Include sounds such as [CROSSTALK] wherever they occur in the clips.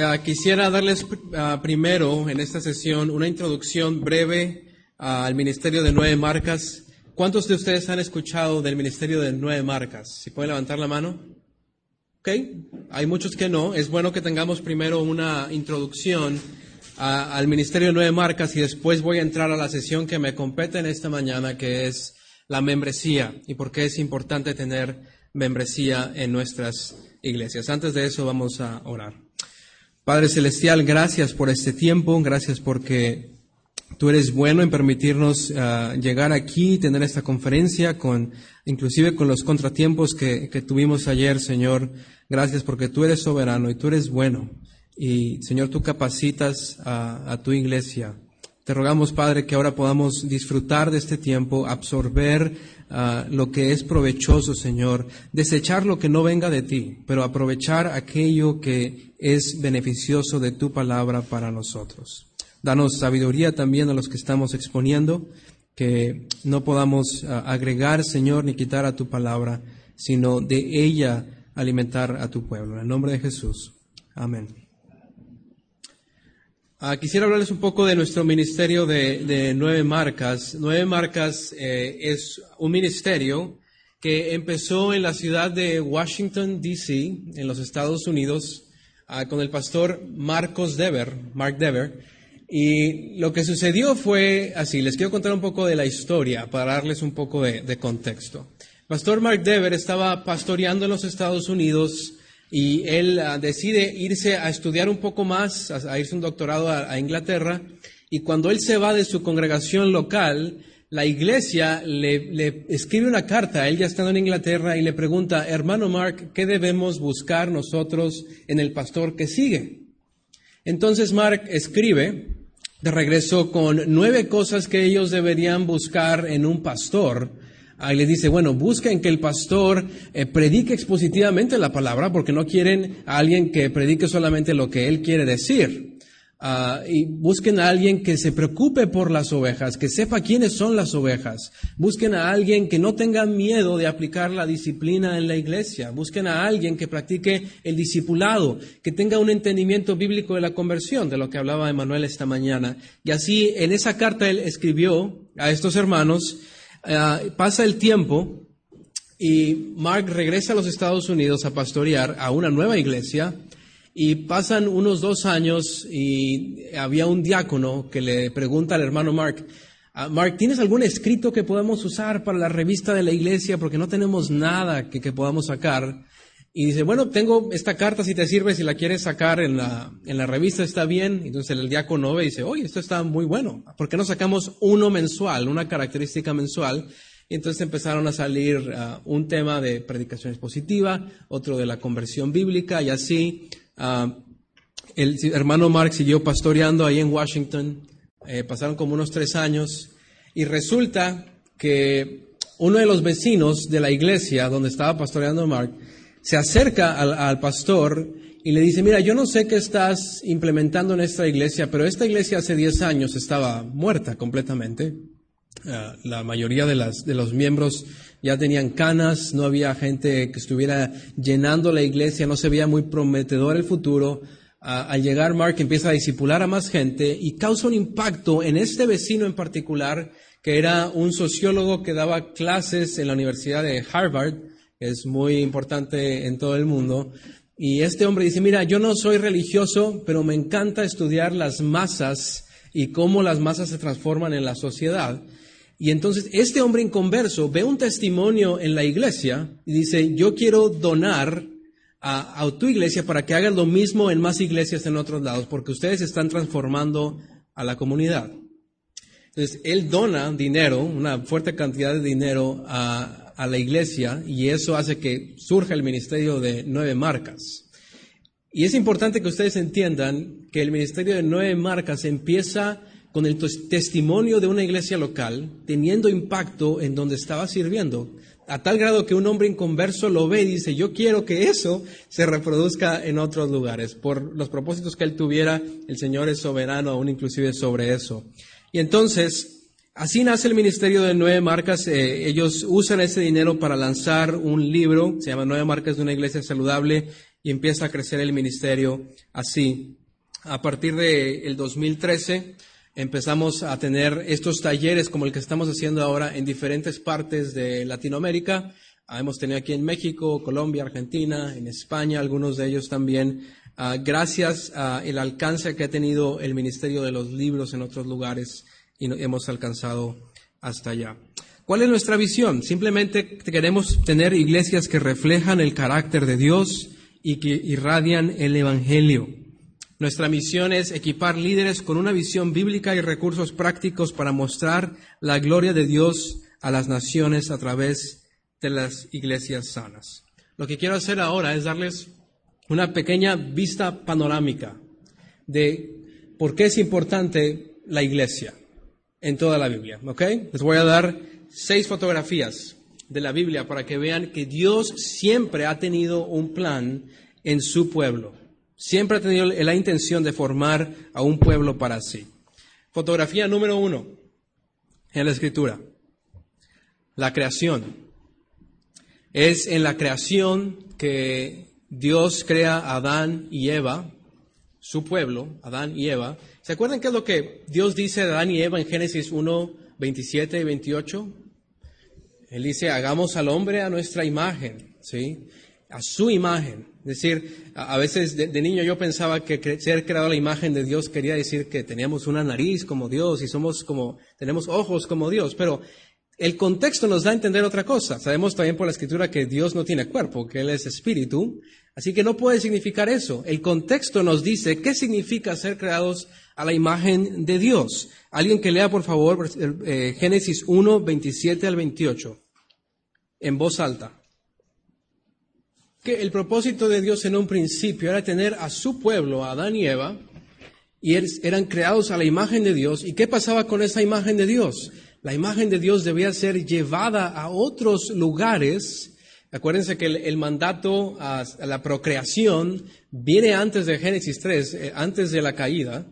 eh, quisiera darles uh, primero en esta sesión una introducción breve uh, al Ministerio de Nueve Marcas. ¿Cuántos de ustedes han escuchado del Ministerio de Nueve Marcas? Si pueden levantar la mano. Ok, hay muchos que no. Es bueno que tengamos primero una introducción a, al Ministerio de Nueve Marcas y después voy a entrar a la sesión que me compete en esta mañana, que es la membresía y por qué es importante tener membresía en nuestras iglesias. Antes de eso vamos a orar. Padre Celestial, gracias por este tiempo, gracias porque tú eres bueno en permitirnos uh, llegar aquí, tener esta conferencia, con, inclusive con los contratiempos que, que tuvimos ayer, Señor. Gracias porque tú eres soberano y tú eres bueno. Y Señor, tú capacitas a, a tu iglesia. Te rogamos, Padre, que ahora podamos disfrutar de este tiempo, absorber uh, lo que es provechoso, Señor, desechar lo que no venga de ti, pero aprovechar aquello que es beneficioso de tu palabra para nosotros. Danos sabiduría también a los que estamos exponiendo, que no podamos uh, agregar, Señor, ni quitar a tu palabra, sino de ella alimentar a tu pueblo. En el nombre de Jesús. Amén. Uh, quisiera hablarles un poco de nuestro ministerio de, Nueve Marcas. Nueve Marcas eh, es un ministerio que empezó en la ciudad de Washington, D.C., en los Estados Unidos, uh, con el pastor Marcos Dever, Mark Dever. Y lo que sucedió fue así, les quiero contar un poco de la historia para darles un poco de, de contexto. Pastor Mark Dever estaba pastoreando en los Estados Unidos y él uh, decide irse a estudiar un poco más, a, a irse un doctorado a, Inglaterra, y cuando él se va de su congregación local, la iglesia le, le, escribe una carta, él ya estando en Inglaterra, y le pregunta, hermano Mark, ¿qué debemos buscar nosotros en el pastor que sigue? Entonces Mark escribe de regreso con nueve cosas que ellos deberían buscar en un pastor, Ahí le dice, bueno, busquen que el pastor eh, predique expositivamente la palabra porque no quieren a alguien que predique solamente lo que él quiere decir. Uh, y busquen a alguien que se preocupe por las ovejas, que sepa quiénes son las ovejas. Busquen a alguien que no tenga miedo de aplicar la disciplina en la iglesia. Busquen a alguien que practique el discipulado, que tenga un entendimiento bíblico de la conversión, de lo que hablaba Emanuel esta mañana. Y así en esa carta él escribió a estos hermanos, Uh, pasa el tiempo y Mark regresa a los Estados Unidos a pastorear a una nueva iglesia y pasan unos dos años y había un diácono que le pregunta al hermano Mark, uh, Mark, ¿tienes algún escrito que podamos usar para la revista de la iglesia? Porque no tenemos nada que, que podamos sacar. Y dice, bueno, tengo esta carta si te sirve, si la quieres sacar en la, en la revista está bien. Entonces el diácono ve y dice, oye, esto está muy bueno. ¿Por qué no sacamos uno mensual, una característica mensual? Y entonces empezaron a salir uh, un tema de predicación expositiva, otro de la conversión bíblica y así. Uh, el hermano Mark siguió pastoreando ahí en Washington. Eh, pasaron como unos tres años y resulta que uno de los vecinos de la iglesia donde estaba pastoreando Mark se acerca al, pastor y le dice, mira, yo no sé qué estás implementando en esta iglesia, pero esta iglesia hace 10 años estaba muerta completamente. Uh, la mayoría de, las, de los miembros ya tenían canas, no había gente que estuviera llenando la iglesia, no se veía muy prometedor el futuro. Uh, al llegar Mark empieza a disipular a más gente y causa un impacto en este vecino en particular, que era un sociólogo que daba clases en la Universidad de Harvard, es muy importante en todo el mundo. Y este hombre dice, mira, yo no soy religioso, pero me encanta estudiar las masas y cómo las masas se transforman en la sociedad. Y entonces este hombre inconverso ve un testimonio en la iglesia y dice, yo quiero donar a, a tu iglesia para que hagan lo mismo en más iglesias en otros lados, porque ustedes están transformando a la comunidad. Entonces, él dona dinero, una fuerte cantidad de dinero a, a la iglesia y eso hace que surja el ministerio de nueve marcas. Y es importante que ustedes entiendan que el ministerio de nueve marcas empieza con el testimonio de una iglesia local, teniendo impacto en donde estaba sirviendo, a tal grado que un hombre inconverso lo ve y dice, yo quiero que eso se reproduzca en otros lugares. Por los propósitos que él tuviera, el Señor es soberano aún inclusive sobre eso. Y entonces, Así nace el Ministerio de Nueve Marcas. Eh, ellos usan ese dinero para lanzar un libro, se llama Nueve Marcas de una Iglesia Saludable, y empieza a crecer el ministerio así. A partir del el 2013 empezamos a tener estos talleres como el que estamos haciendo ahora en diferentes partes de Latinoamérica. Ah, hemos tenido aquí en México, Colombia, Argentina, en España, algunos de ellos también. Ah, gracias al alcance que ha tenido el Ministerio de los Libros en otros lugares y hemos alcanzado hasta allá. ¿Cuál es nuestra visión? Simplemente queremos tener iglesias que reflejan el carácter de Dios y que irradian el Evangelio. Nuestra misión es equipar líderes con una visión bíblica y recursos prácticos para mostrar la gloria de Dios a las naciones a través de las iglesias sanas. Lo que quiero hacer ahora es darles una pequeña vista panorámica de por qué es importante la iglesia en toda la Biblia. ¿Ok? Les voy a dar seis fotografías de la Biblia para que vean que Dios siempre ha tenido un plan en su pueblo. Siempre ha tenido la intención de formar a un pueblo para sí. Fotografía número uno en la escritura. La creación. Es en la creación que Dios crea a Adán y Eva, su pueblo, Adán y Eva. ¿Se acuerdan qué es lo que Dios dice de Adán y Eva en Génesis 1, 27 y 28? Él dice, hagamos al hombre a nuestra imagen, ¿sí? A su imagen. Es decir, a, veces de, niño yo pensaba que ser creado a la imagen de Dios quería decir que teníamos una nariz como Dios y somos como, tenemos ojos como Dios, pero el contexto nos da a entender otra cosa. Sabemos también por la escritura que Dios no tiene cuerpo, que Él es espíritu, así que no puede significar eso. El contexto nos dice qué significa ser creados a la imagen de Dios. Alguien que lea, por favor, eh, Génesis 1, 27 al 28, en voz alta que el propósito de Dios en un principio era tener a su pueblo, a Adán y Eva, y eran creados a la imagen de Dios. ¿Y qué pasaba con esa imagen de Dios? La imagen de Dios debía ser llevada a otros lugares. Acuérdense que el, mandato a, la procreación viene antes de Génesis 3, eh, antes de la caída.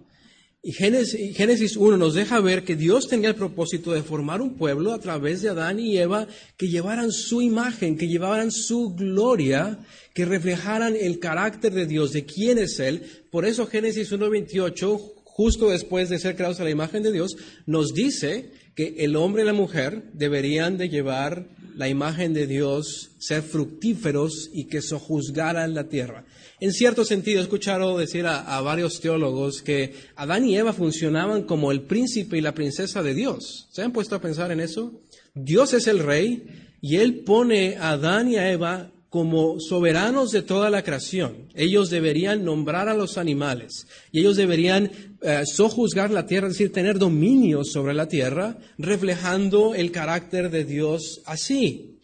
Y Génesis, 1 nos deja ver que Dios tenía el propósito de formar un pueblo a través de Adán y Eva que llevaran su imagen, que llevaran su gloria, que reflejaran el carácter de Dios, de quién es Él. Por eso Génesis 1.28, justo después de ser creados a la imagen de Dios, nos dice que el hombre y la mujer deberían de llevar la imagen de Dios, ser fructíferos y que sojuzgaran la tierra. En cierto sentido, he escuchado decir a, varios teólogos que Adán y Eva funcionaban como el príncipe y la princesa de Dios. ¿Se han puesto a pensar en eso? Dios es el rey y él pone a Adán y a Eva como soberanos de toda la creación. Ellos deberían nombrar a los animales y ellos deberían eh, sojuzgar la tierra, es decir, tener dominio sobre la tierra, reflejando el carácter de Dios así.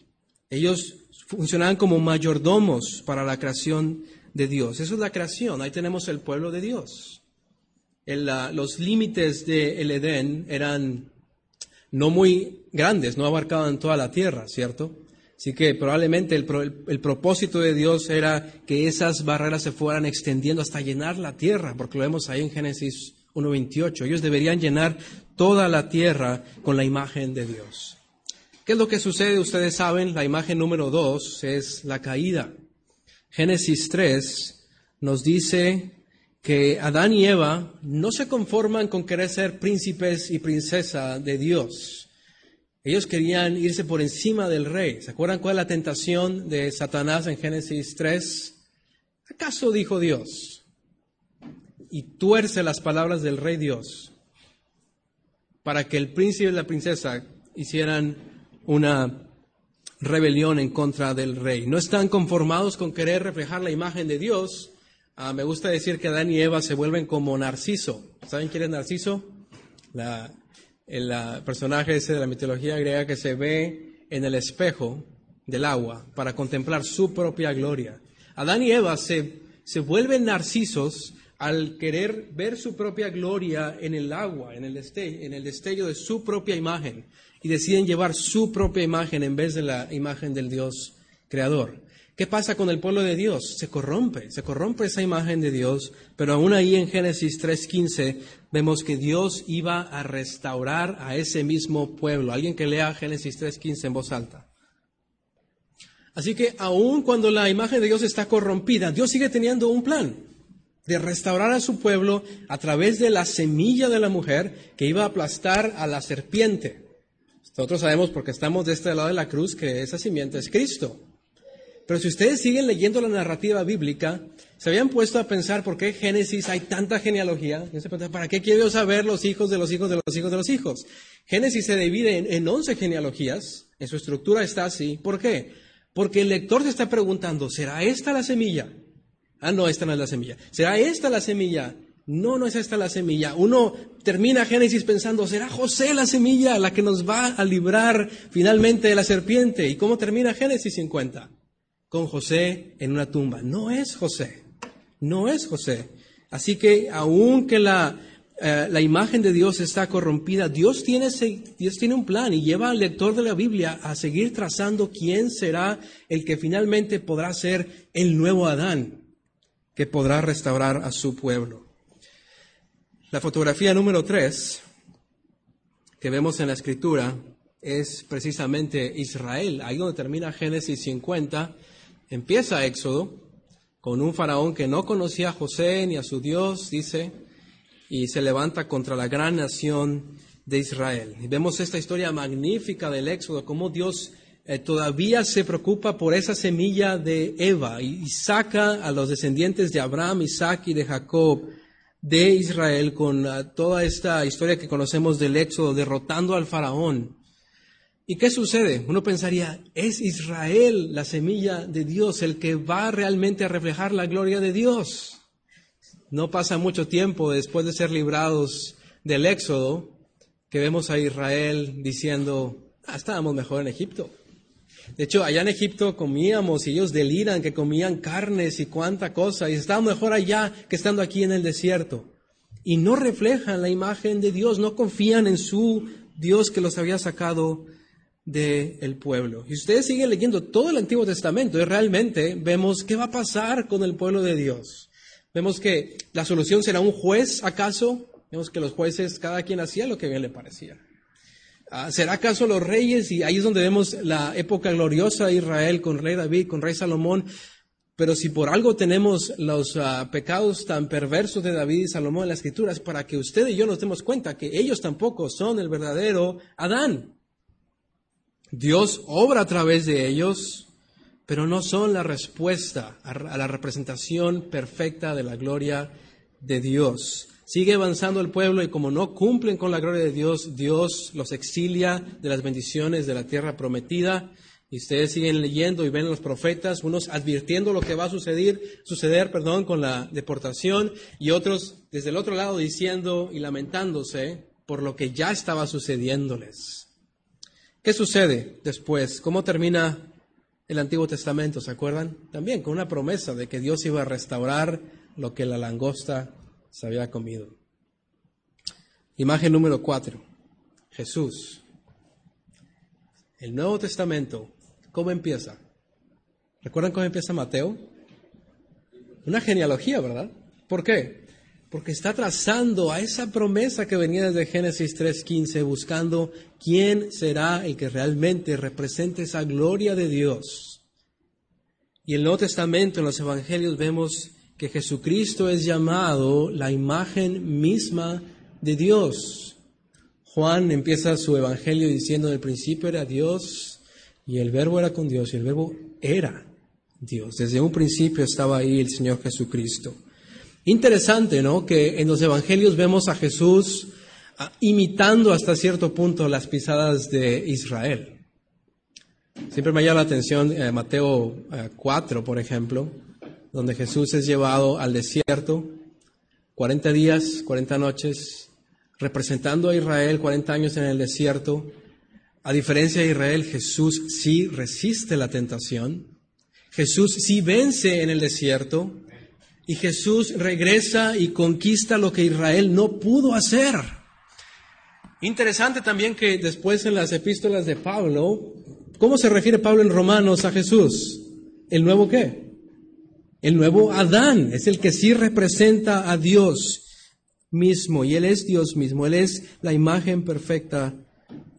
Ellos funcionaban como mayordomos para la creación de Dios. Eso es la creación, ahí tenemos el pueblo de Dios. los límites del Edén eran no muy grandes, no abarcaban toda la tierra, ¿cierto? Así que probablemente el, el, propósito de Dios era que esas barreras se fueran extendiendo hasta llenar la tierra, porque lo vemos ahí en Génesis 1.28. Ellos deberían llenar toda la tierra con la imagen de Dios. ¿Qué es lo que sucede? Ustedes saben, la imagen número dos es la caída. Génesis 3 nos dice que Adán y Eva no se conforman con querer ser príncipes y princesa de Dios. Ellos querían irse por encima del rey. ¿Se acuerdan cuál es la tentación de Satanás en Génesis 3? ¿Acaso dijo Dios? Y tuerce las palabras del rey Dios para que el príncipe y la princesa hicieran una rebelión en contra del rey. No están conformados con querer reflejar la imagen de Dios. Ah, me gusta decir que Adán y Eva se vuelven como Narciso. ¿Saben quién es Narciso? el personaje ese de la mitología griega que se ve en el espejo del agua para contemplar su propia gloria. Adán y Eva se, se vuelven narcisos al querer ver su propia gloria en el agua, en el, en el destello de su propia imagen y deciden llevar su propia imagen en vez de la imagen del Dios creador. ¿Qué pasa con el pueblo de Dios? Se corrompe, se corrompe esa imagen de Dios, pero aún ahí en Génesis 3.15 vemos que Dios iba a restaurar a ese mismo pueblo. Alguien que lea Génesis 3.15 en voz alta. Así que aun cuando la imagen de Dios está corrompida, Dios sigue teniendo un plan de restaurar a su pueblo a través de la semilla de la mujer que iba a aplastar a la serpiente. Nosotros sabemos porque estamos de este lado de la cruz que esa simiente es Cristo. Pero si ustedes siguen leyendo la narrativa bíblica, se habían puesto a pensar por qué Génesis hay tanta genealogía. ¿Para qué quiero saber los hijos de los hijos de los hijos de los hijos? Génesis se divide en, en 11 genealogías. En su estructura está así. ¿Por qué? Porque el lector se está preguntando, ¿será esta la semilla? Ah, no, esta no es la semilla. ¿Será esta la semilla? No, no es esta la semilla. Uno termina Génesis pensando, ¿será José la semilla la que nos va a librar finalmente de la serpiente? ¿Y cómo termina Génesis 50? Con José en una tumba. No es José. No es José. Así que aunque la, eh, la imagen de Dios está corrompida, Dios tiene, Dios tiene un plan y lleva al lector de la Biblia a seguir trazando quién será el que finalmente podrá ser el nuevo Adán que podrá restaurar a su pueblo. La fotografía número tres que vemos en la escritura es precisamente Israel. Ahí donde termina Génesis 50, empieza Éxodo con un faraón que no conocía a José ni a su Dios, dice, y se levanta contra la gran nación de Israel. Y vemos esta historia magnífica del Éxodo, cómo Dios eh, todavía se preocupa por esa semilla de Eva y, saca a los descendientes de Abraham, Isaac y de Jacob de Israel con ah, toda esta historia que conocemos del Éxodo, derrotando al faraón. ¿Y qué sucede? Uno pensaría, es Israel la semilla de Dios, el que va realmente a reflejar la gloria de Dios. No pasa mucho tiempo después de ser librados del Éxodo que vemos a Israel diciendo, ah, estábamos mejor en Egipto. De hecho, allá en Egipto comíamos y ellos deliran que comían carnes y cuánta cosa, y estaban mejor allá que estando aquí en el desierto. Y no reflejan la imagen de Dios, no confían en su Dios que los había sacado del pueblo. Y ustedes siguen leyendo todo el Antiguo Testamento y realmente vemos qué va a pasar con el pueblo de Dios. Vemos que la solución será un juez, ¿acaso? Vemos que los jueces, cada quien hacía lo que bien le parecía. Ah, ¿Será acaso los reyes? Y ahí es donde vemos la época gloriosa de Israel con rey David, con rey Salomón. Pero si por algo tenemos los ah, pecados tan perversos de David y Salomón en las escrituras, para que usted y yo nos demos cuenta que ellos tampoco son el verdadero Adán. Dios obra a través de ellos, pero no son la respuesta a la representación perfecta de la gloria de Dios. Sigue avanzando el pueblo y como no cumplen con la gloria de Dios, Dios los exilia de las bendiciones de la tierra prometida. Y ustedes siguen leyendo y ven los profetas, unos advirtiendo lo que va a suceder, suceder perdón, con la deportación y otros desde el otro lado diciendo y lamentándose por lo que ya estaba sucediéndoles. ¿Qué sucede después? ¿Cómo termina el Antiguo Testamento? ¿Se acuerdan? También con una promesa de que Dios iba a restaurar lo que la langosta se había comido. Imagen número cuatro. Jesús. El Nuevo Testamento, ¿cómo empieza? ¿Recuerdan cómo empieza Mateo? Una genealogía, ¿verdad? ¿Por qué? Porque está trazando a esa promesa que venía desde Génesis 3.15, buscando quién será el que realmente represente esa gloria de Dios. Y el Nuevo Testamento, en los Evangelios, vemos que Jesucristo es llamado la imagen misma de Dios. Juan empieza su evangelio diciendo, en el principio era Dios y el verbo era con Dios y el verbo era Dios. Desde un principio estaba ahí el Señor Jesucristo. Interesante, ¿no? Que en los evangelios vemos a Jesús ah, imitando hasta cierto punto las pisadas de Israel. Siempre me llama la atención eh, Mateo 4, eh, por ejemplo, donde Jesús es llevado al desierto, 40 días, 40 noches, representando a Israel 40 años en el desierto. A diferencia de Israel, Jesús sí resiste la tentación, Jesús sí vence en el desierto y Jesús regresa y conquista lo que Israel no pudo hacer. Interesante también que después en las epístolas de Pablo, ¿cómo se refiere Pablo en Romanos a Jesús? ¿El nuevo qué? El nuevo Adán es el que sí representa a Dios mismo y Él es Dios mismo, Él es la imagen perfecta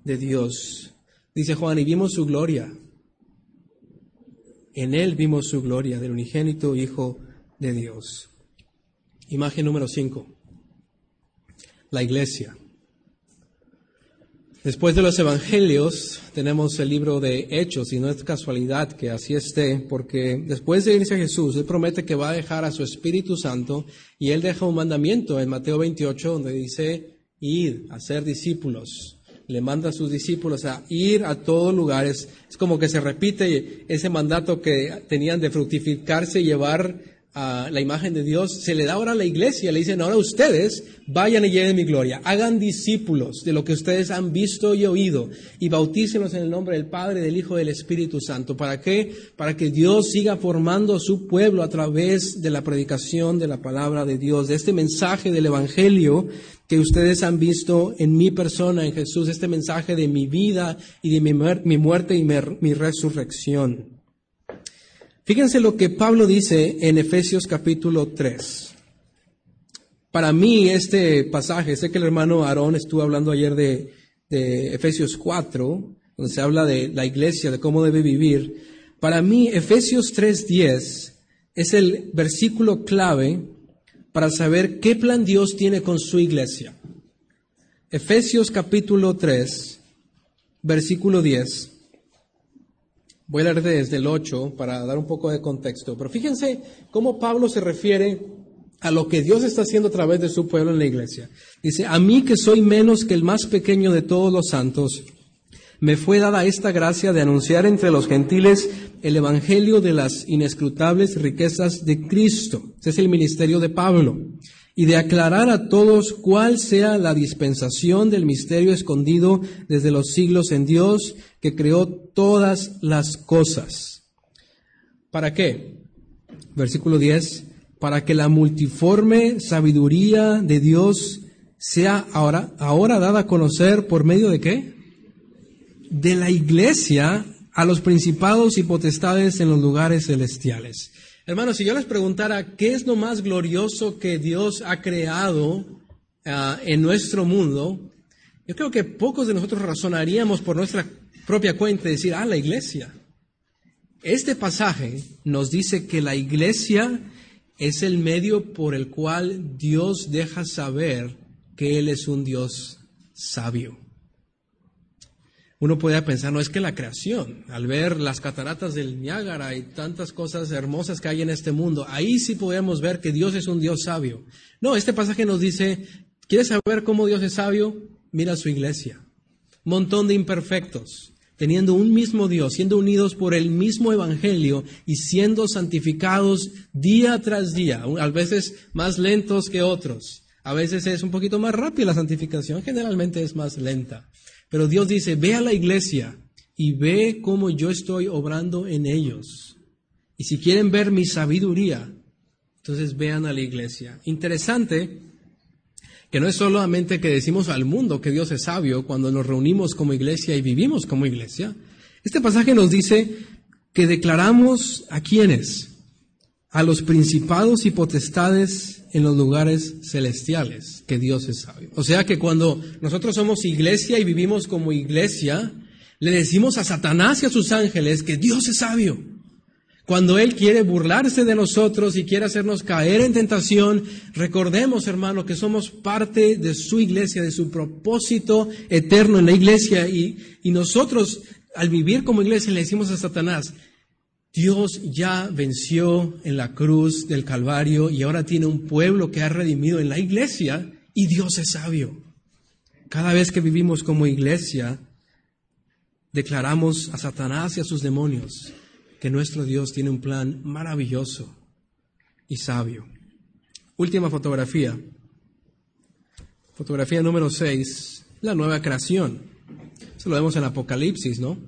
de Dios. Dice Juan, y vimos su gloria. En Él vimos su gloria del unigénito Hijo de Dios. Imagen número 5. La iglesia. Después de los evangelios tenemos el libro de Hechos y no es casualidad que así esté, porque después de irse a Jesús, Él promete que va a dejar a su Espíritu Santo y Él deja un mandamiento en Mateo 28 donde dice, ir a ser discípulos. Le manda a sus discípulos a ir a todos lugares. Es como que se repite ese mandato que tenían de fructificarse y llevar la imagen de Dios, se le da ahora a la iglesia, le dicen ahora ustedes vayan y lleven mi gloria, hagan discípulos de lo que ustedes han visto y oído y bautícenlos en el nombre del Padre, del Hijo y del Espíritu Santo. ¿Para qué? Para que Dios siga formando su pueblo a través de la predicación de la palabra de Dios, de este mensaje del Evangelio que ustedes han visto en mi persona, en Jesús, este mensaje de mi vida y de mi, muerte y mi resurrección. Fíjense lo que Pablo dice en Efesios capítulo 3. Para mí este pasaje, sé que el hermano Aarón estuvo hablando ayer de, Efesios 4, donde se habla de la iglesia, de cómo debe vivir. Para mí Efesios 3.10 es el versículo clave para saber qué plan Dios tiene con su iglesia. Efesios capítulo 3, versículo 10. Voy a leer desde el 8 para dar un poco de contexto. Pero fíjense cómo Pablo se refiere a lo que Dios está haciendo a través de su pueblo en la iglesia. Dice, a mí que soy menos que el más pequeño de todos los santos, me fue dada esta gracia de anunciar entre los gentiles el Evangelio de las inescrutables riquezas de Cristo. Ese es el ministerio de Pablo y de aclarar a todos cuál sea la dispensación del misterio escondido desde los siglos en Dios que creó todas las cosas. ¿Para qué? Versículo 10, para que la multiforme sabiduría de Dios sea ahora, ahora dada a conocer por medio de qué? De la iglesia a los principados y potestades en los lugares celestiales. Hermanos, si yo les preguntara qué es lo más glorioso que Dios ha creado ah, en nuestro mundo, yo creo que pocos de nosotros razonaríamos por nuestra propia cuenta y decir, ah, la iglesia. Este pasaje nos dice que la iglesia es el medio por el cual Dios deja saber que Él es un Dios sabio uno puede pensar, no es que la creación, al ver las cataratas del Niágara y tantas cosas hermosas que hay en este mundo, ahí sí podemos ver que Dios es un Dios sabio. No, este pasaje nos dice, ¿quieres saber cómo Dios es sabio? Mira su iglesia. Montón de imperfectos, teniendo un mismo Dios, siendo unidos por el mismo Evangelio y siendo santificados día tras día, a veces más lentos que otros. A veces es un poquito más rápida la santificación, generalmente es más lenta. Pero Dios dice, ve a la iglesia y ve cómo yo estoy obrando en ellos. Y si quieren ver mi sabiduría, entonces vean a la iglesia. Interesante que no es solamente que decimos al mundo que Dios es sabio cuando nos reunimos como iglesia y vivimos como iglesia. Este pasaje nos dice que declaramos a quienes, a los principados y potestades en los lugares celestiales, que Dios es sabio. O sea que cuando nosotros somos iglesia y vivimos como iglesia, le decimos a Satanás y a sus ángeles que Dios es sabio. Cuando Él quiere burlarse de nosotros y quiere hacernos caer en tentación, recordemos, hermano, que somos parte de su iglesia, de su propósito eterno en la iglesia. Y, y nosotros, al vivir como iglesia, le decimos a Satanás, Dios ya venció en la cruz del Calvario y ahora tiene un pueblo que ha redimido en la iglesia y Dios es sabio. Cada vez que vivimos como iglesia, declaramos a Satanás y a sus demonios que nuestro Dios tiene un plan maravilloso y sabio. Última fotografía. Fotografía número 6, la nueva creación. Eso lo vemos en Apocalipsis, ¿no?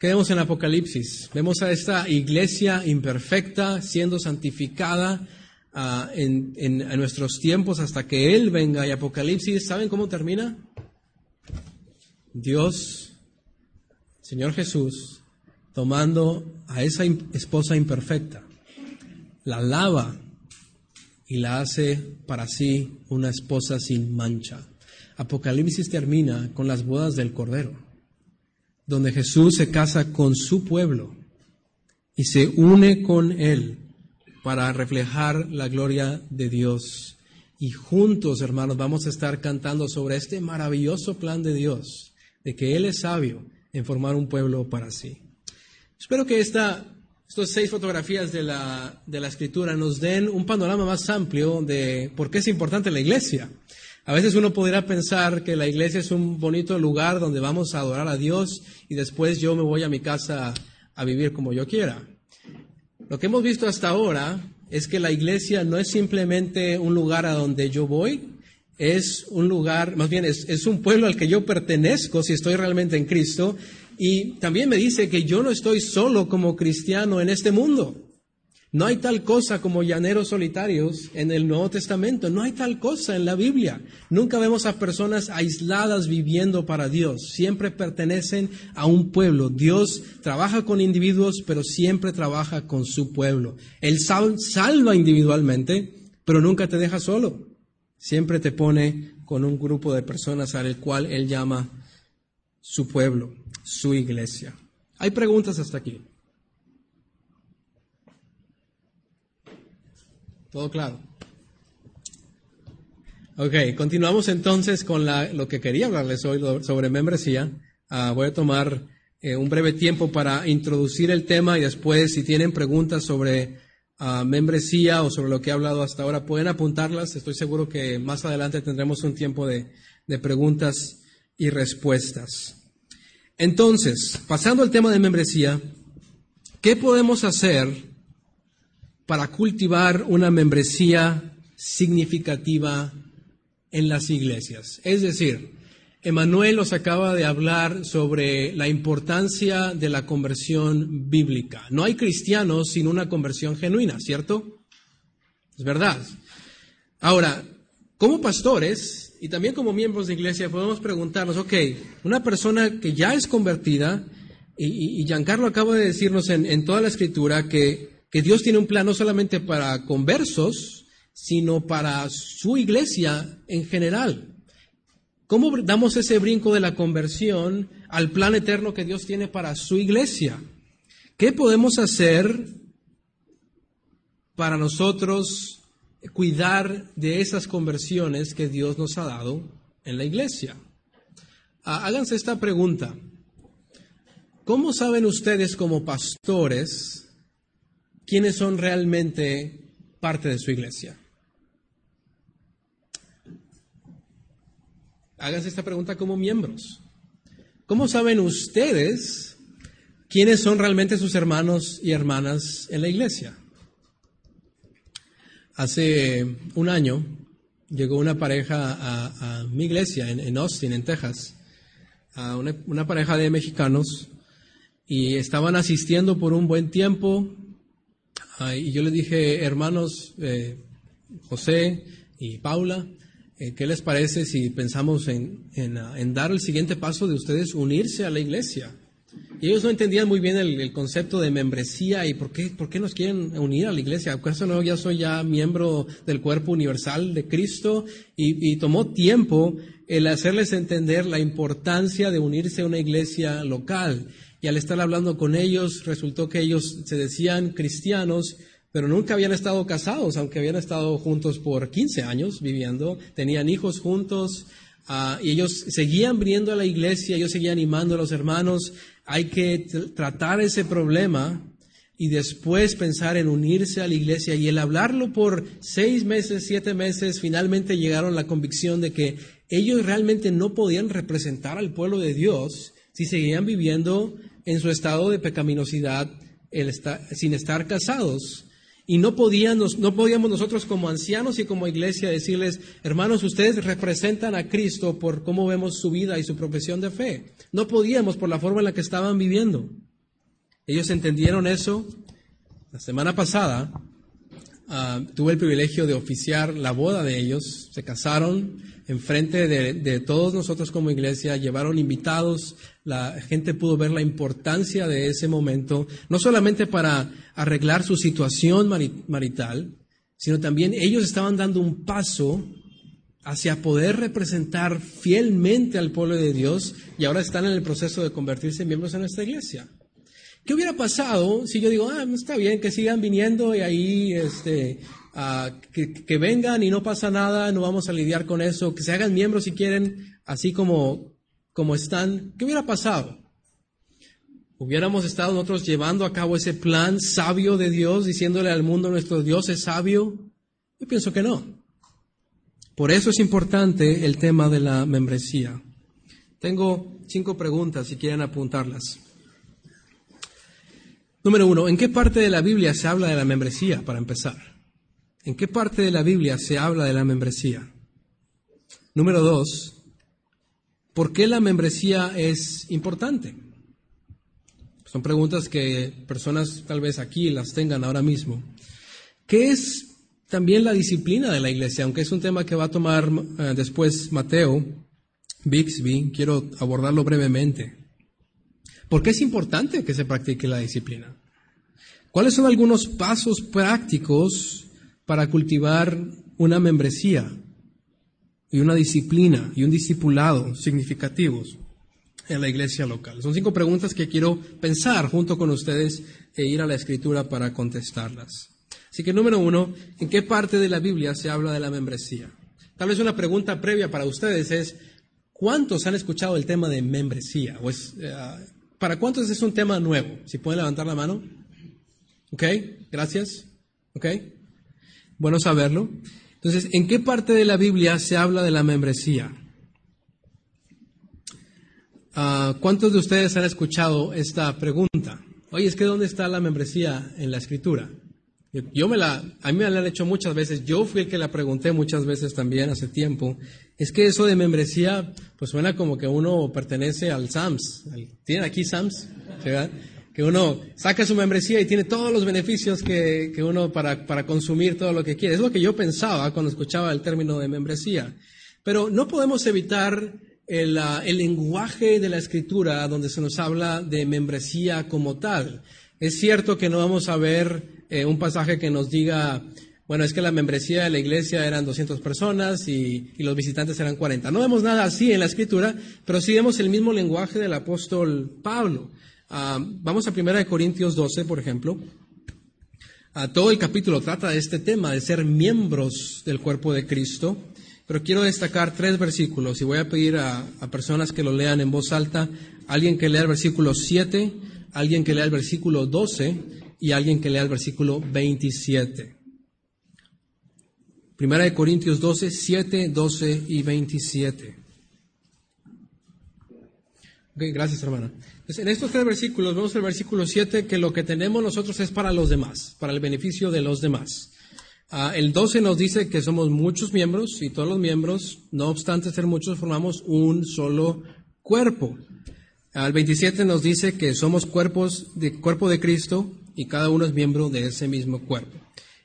¿Qué vemos en Apocalipsis? Vemos a esta iglesia imperfecta siendo santificada ah, en, nuestros tiempos hasta que Él venga. Y Apocalipsis, ¿saben cómo termina? Dios, Señor Jesús, tomando a esa esposa imperfecta, la lava y la hace para sí una esposa sin mancha. Apocalipsis termina con las bodas del Cordero donde Jesús se casa con su pueblo y se une con Él para reflejar la gloria de Dios. Y juntos, hermanos, vamos a estar cantando sobre este maravilloso plan de Dios, de que Él es sabio en formar un pueblo para sí. Espero que esta, estas seis fotografías de la, de la escritura nos den un panorama más amplio de por qué es importante la iglesia. A veces uno podría pensar que la iglesia es un bonito lugar donde vamos a adorar a Dios y después yo me voy a mi casa a vivir como yo quiera. Lo que hemos visto hasta ahora es que la iglesia no es simplemente un lugar a donde yo voy, es un lugar, más bien es, es, un pueblo al que yo pertenezco si estoy realmente en Cristo. Y también me dice que yo no estoy solo como cristiano en este mundo. No hay tal cosa como llaneros solitarios en el Nuevo Testamento, no hay tal cosa en la Biblia. Nunca vemos a personas aisladas viviendo para Dios, siempre pertenecen a un pueblo. Dios trabaja con individuos, pero siempre trabaja con su pueblo. Él salva individualmente, pero nunca te deja solo. Siempre te pone con un grupo de personas al cual Él llama su pueblo, su iglesia. Hay preguntas hasta aquí. ¿Todo claro? Ok, continuamos entonces con lo que quería hablarles hoy sobre membresía. Ah, voy a tomar eh, un breve tiempo para introducir el tema y después, si tienen preguntas sobre uh, membresía o sobre lo que he hablado hasta ahora, pueden apuntarlas. Estoy seguro que más adelante tendremos un tiempo de preguntas y respuestas. Entonces, pasando al tema de membresía, ¿qué podemos hacer para cultivar una membresía significativa en las iglesias. Es decir, Emanuel nos acaba de hablar sobre la importancia de la conversión bíblica. No hay cristianos sin una conversión genuina, ¿cierto? Es verdad. Ahora, como pastores y también como miembros de iglesia podemos preguntarnos, ok, una persona que ya es convertida, y, Giancarlo acaba de decirnos en toda la escritura que que Dios tiene un plan no solamente para conversos, sino para su iglesia en general. ¿Cómo damos ese brinco de la conversión al plan eterno que Dios tiene para su iglesia? ¿Qué podemos hacer para nosotros cuidar de esas conversiones que Dios nos ha dado en la iglesia? Ah, háganse esta pregunta. ¿Cómo saben ustedes como pastores quiénes son realmente parte de su iglesia. Háganse esta pregunta como miembros. ¿Cómo saben ustedes quiénes son realmente sus hermanos y hermanas en la iglesia? Hace un año llegó una pareja a, mi iglesia en, Austin, en Texas, a una, pareja de mexicanos y estaban asistiendo por un buen tiempo, y yo les dije, hermanos eh, José y Paula, eh, ¿qué les parece si pensamos en, en, dar el siguiente paso de ustedes unirse a la iglesia? Y ellos no entendían muy bien el, concepto de membresía y por qué, por qué nos quieren unir a la iglesia. ¿Acaso no ya soy ya miembro del cuerpo universal de Cristo? Y, tomó tiempo el hacerles entender la importancia de unirse a una iglesia local. Y al estar hablando con ellos, resultó que ellos se decían cristianos, pero nunca habían estado casados, aunque habían estado juntos por 15 años viviendo, tenían hijos juntos, uh, y ellos seguían viniendo a la iglesia, ellos seguían animando a los hermanos. Hay que tratar ese problema y después pensar en unirse a la iglesia. Y el hablarlo por seis meses, siete meses, finalmente llegaron a la convicción de que ellos realmente no podían representar al pueblo de Dios si seguían viviendo en su estado de pecaminosidad sin estar casados. Y no podíamos, no podíamos nosotros como ancianos y como iglesia decirles, hermanos, ustedes representan a Cristo por cómo vemos su vida y su profesión de fe. No podíamos por la forma en la que estaban viviendo. Ellos entendieron eso. La semana pasada ah, tuve el privilegio de oficiar la boda de ellos. Se casaron enfrente de, de todos nosotros como iglesia, llevaron invitados, la gente pudo ver la importancia de ese momento, no solamente para arreglar su situación marital, sino también ellos estaban dando un paso hacia poder representar fielmente al pueblo de Dios y ahora están en el proceso de convertirse en miembros de nuestra iglesia. ¿Qué hubiera pasado si yo digo, ah, está bien, que sigan viniendo y ahí, este, que, que, vengan y no pasa nada, no vamos a lidiar con eso, que se hagan miembros si quieren, así como, como están? ¿Qué hubiera pasado? ¿Hubiéramos estado nosotros llevando a cabo ese plan sabio de Dios, diciéndole al mundo nuestro Dios es sabio? Yo pienso que no. Por eso es importante el tema de la membresía. Tengo cinco preguntas si quieren apuntarlas. Número uno, ¿en qué parte de la Biblia se habla de la membresía, para empezar? ¿En qué parte de la Biblia se habla de la membresía? Número dos, ¿por qué la membresía es importante? Son preguntas que personas tal vez aquí las tengan ahora mismo. ¿Qué es también la disciplina de la iglesia? Aunque es un tema que va a tomar eh, después Mateo, Bixby, quiero abordarlo brevemente. ¿Por qué es importante que se practique la disciplina? ¿Cuáles son algunos pasos prácticos para cultivar una membresía y una disciplina y un discipulado significativos en la iglesia local? Son cinco preguntas que quiero pensar junto con ustedes e ir a la escritura para contestarlas. Así que número uno, ¿en qué parte de la Biblia se habla de la membresía? Tal vez una pregunta previa para ustedes es, ¿cuántos han escuchado el tema de membresía? ¿O es, eh, ¿Para cuántos es un tema nuevo? Si pueden levantar la mano. ¿Ok? Gracias. ¿Ok? Bueno saberlo. Entonces, ¿en qué parte de la Biblia se habla de la membresía? Uh, ¿Cuántos de ustedes han escuchado esta pregunta? Oye, es que ¿dónde está la membresía en la escritura? Yo me la, a mí me la han hecho muchas veces, yo fui el que la pregunté muchas veces también hace tiempo. Es que eso de membresía, pues suena como que uno pertenece al SAMS. ¿Tienen aquí SAMS? Que uno saca su membresía y tiene todos los beneficios que, que uno para, para consumir todo lo que quiere. Es lo que yo pensaba cuando escuchaba el término de membresía. Pero no podemos evitar el, uh, el, lenguaje de la escritura donde se nos habla de membresía como tal. Es cierto que no vamos a ver eh, un pasaje que nos diga, bueno, es que la membresía de la iglesia eran 200 personas y, los visitantes eran 40. No vemos nada así en la escritura, pero sí vemos el mismo lenguaje del apóstol Pablo. Uh, vamos a 1 Corintios 12, por ejemplo. Uh, todo el capítulo trata de este tema, de ser miembros del cuerpo de Cristo. Pero quiero destacar tres versículos y voy a pedir a, a personas que lo lean en voz alta, alguien que lea el versículo 7, alguien que lea el versículo 12 y alguien que lea el versículo 27. Primera de Corintios 12, 7, 12 y 27. Ok, gracias hermana. en estos tres versículos vemos el versículo 7 que lo que tenemos nosotros es para los demás, para el beneficio de los demás. Uh, el 12 nos dice que somos muchos miembros y todos los miembros, no obstante ser muchos, formamos un solo cuerpo. Al 27 nos dice que somos cuerpos de cuerpo de Cristo y cada uno es miembro de ese mismo cuerpo.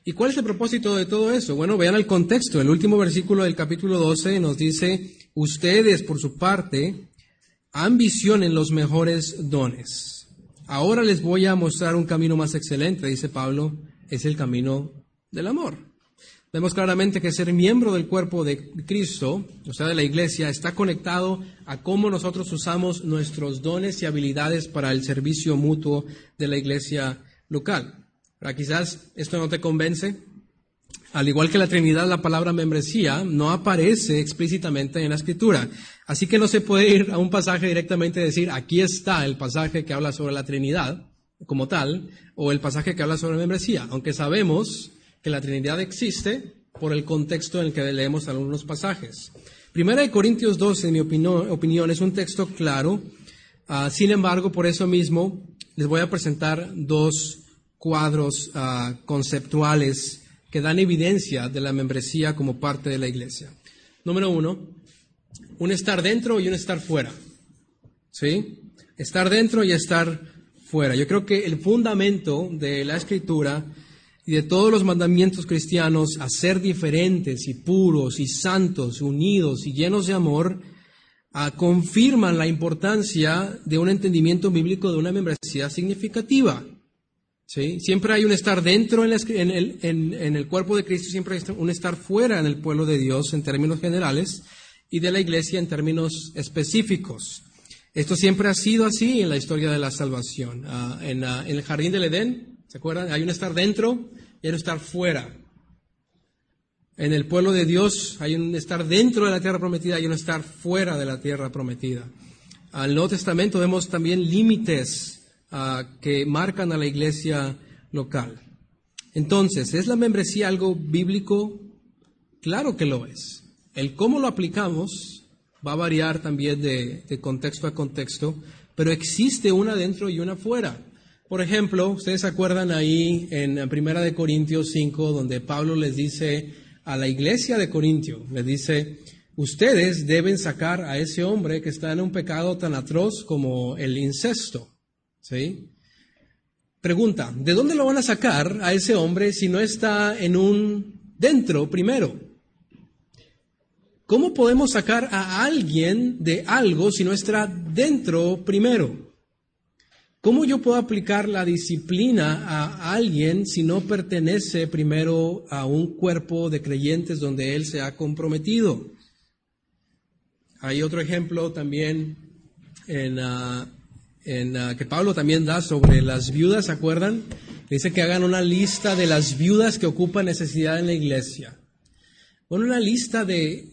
¿Y cuál es el propósito de todo eso? Bueno, vean el contexto. El último versículo del capítulo 12 nos dice, ustedes por su parte ambicionen los mejores dones. Ahora les voy a mostrar un camino más excelente, dice Pablo, es el camino del amor. Vemos claramente que ser miembro del cuerpo de Cristo, o sea, de la iglesia, está conectado a cómo nosotros usamos nuestros dones y habilidades para el servicio mutuo de la iglesia local. Pero quizás esto no te convence. Al igual que la Trinidad, la palabra membresía no aparece explícitamente en la Escritura. Así que no se puede ir a un pasaje directamente y decir, aquí está el pasaje que habla sobre la Trinidad como tal, o el pasaje que habla sobre membresía, aunque sabemos que la Trinidad existe por el contexto en el que leemos algunos pasajes. Primera de Corintios 12, en mi opinión, es un texto claro. Uh, sin embargo, por eso mismo, les voy a presentar dos cuadros uh, conceptuales que dan evidencia de la membresía como parte de la iglesia. Número uno, un estar dentro y un estar fuera. ¿Sí? Estar dentro y estar fuera. Yo creo que el fundamento de la escritura y de todos los mandamientos cristianos a ser diferentes y puros y santos, unidos y llenos de amor, uh, confirman la importancia de un entendimiento bíblico de una membresía significativa. Siempre hay un estar dentro en, el, cuerpo de Cristo, siempre hay un estar fuera en el pueblo de Dios en términos generales y de la iglesia en términos específicos. Esto siempre ha sido así en la historia de la salvación. Ah, en, en, el jardín del Edén, ¿se acuerdan? Hay un estar dentro y hay un estar fuera. En el pueblo de Dios hay un estar dentro de la tierra prometida y un estar fuera de la tierra prometida. Al Nuevo Testamento vemos también límites uh, que marcan a la iglesia local. Entonces, ¿es la membresía algo bíblico? Claro que lo es. El cómo lo aplicamos va a variar también de, contexto a contexto, pero existe una dentro y una fuera. Por ejemplo, ustedes se acuerdan ahí en Primera de Corintios 5, donde Pablo les dice, a la iglesia de Corintio, le dice, ustedes deben sacar a ese hombre que está en un pecado tan atroz como el incesto. ¿Sí? Pregunta, ¿de dónde lo van a sacar a ese hombre si no está en un dentro primero? ¿Cómo podemos sacar a alguien de algo si no está dentro primero? ¿Cómo yo puedo aplicar la disciplina a alguien si no pertenece primero a un cuerpo de creyentes donde él se ha comprometido? Hay otro ejemplo también en, ah, ah, que Pablo también da sobre las viudas, ¿se acuerdan? Dice que hagan una lista de las viudas que ocupan necesidad en la iglesia. Bueno, una lista de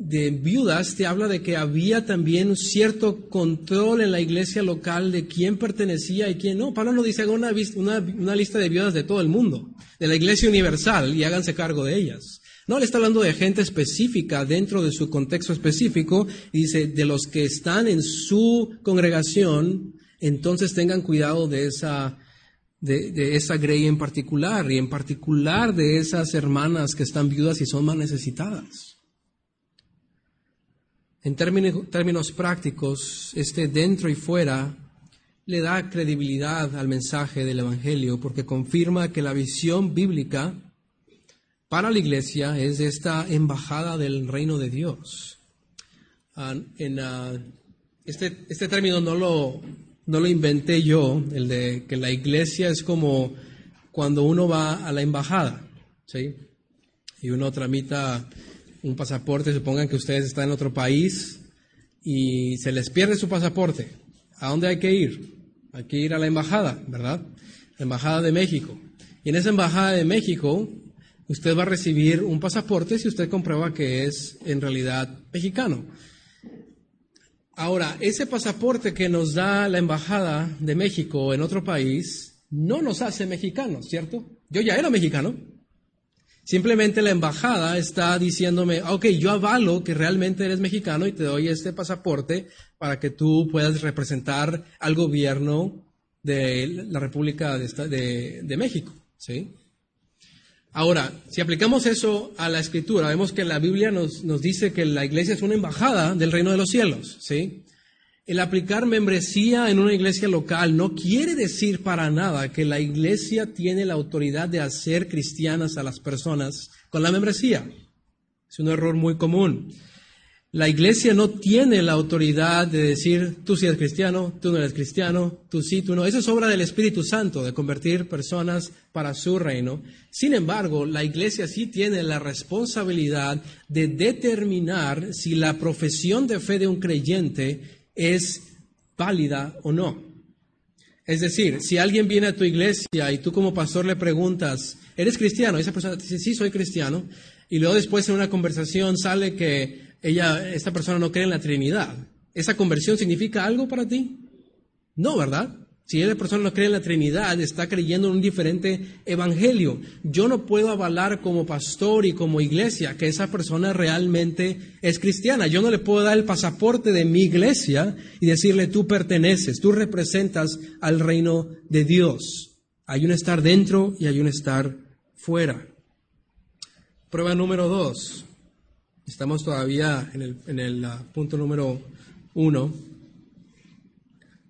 de viudas te habla de que había también un cierto control en la iglesia local de quién pertenecía y quién no. Pablo no dice una, una, lista de viudas de todo el mundo, de la iglesia universal, y háganse cargo de ellas. No, le está hablando de gente específica dentro de su contexto específico dice, de los que están en su congregación, entonces tengan cuidado de esa, de, esa grey en particular y en particular de esas hermanas que están viudas y son más necesitadas. En términos, prácticos, este dentro y fuera le da credibilidad al mensaje del Evangelio porque confirma que la visión bíblica para la iglesia es esta embajada del reino de Dios. Ah, ah, este, este, término no lo, no lo inventé yo, el de que la iglesia es como cuando uno va a la embajada, ¿sí? Y uno tramita un pasaporte, supongan que ustedes están en otro país y se les pierde su pasaporte. ¿A dónde hay que ir? Hay que ir a la embajada, ¿verdad? La embajada de México. Y en esa embajada de México, usted va a recibir un pasaporte si usted comprueba que es en realidad mexicano. Ahora, ese pasaporte que nos da la embajada de México en otro país no nos hace mexicanos, ¿cierto? Yo ya era mexicano, Simplemente la embajada está diciéndome, ok, yo avalo que realmente eres mexicano y te doy este pasaporte para que tú puedas representar al gobierno de la República de, de, México. ¿sí? Ahora, si aplicamos eso a la escritura, vemos que la Biblia nos, nos dice que la iglesia es una embajada del reino de los cielos. ¿sí? El aplicar membresía en una iglesia local no quiere decir para nada que la iglesia tiene la autoridad de hacer cristianas a las personas con la membresía. Es un error muy común. La iglesia no tiene la autoridad de decir, tú sí eres cristiano, tú no eres cristiano, tú sí, tú no. Eso es obra del Espíritu Santo, de convertir personas para su reino. Sin embargo, la iglesia sí tiene la responsabilidad de determinar si la profesión de fe de un creyente es válida o no. Es decir, si alguien viene a tu iglesia y tú como pastor le preguntas, ¿eres cristiano? Y esa persona dice, sí, soy cristiano. Y luego después en una conversación sale que ella, esta persona no cree en la Trinidad. ¿Esa conversión significa algo para ti? No, ¿verdad? Si esa persona no cree en la Trinidad, está creyendo en un diferente evangelio. Yo no puedo avalar como pastor y como iglesia que esa persona realmente es cristiana. Yo no le puedo dar el pasaporte de mi iglesia y decirle tú perteneces, tú representas al reino de Dios. Hay un estar dentro y hay un estar fuera. Prueba número dos. Estamos todavía en el, uh, punto número uno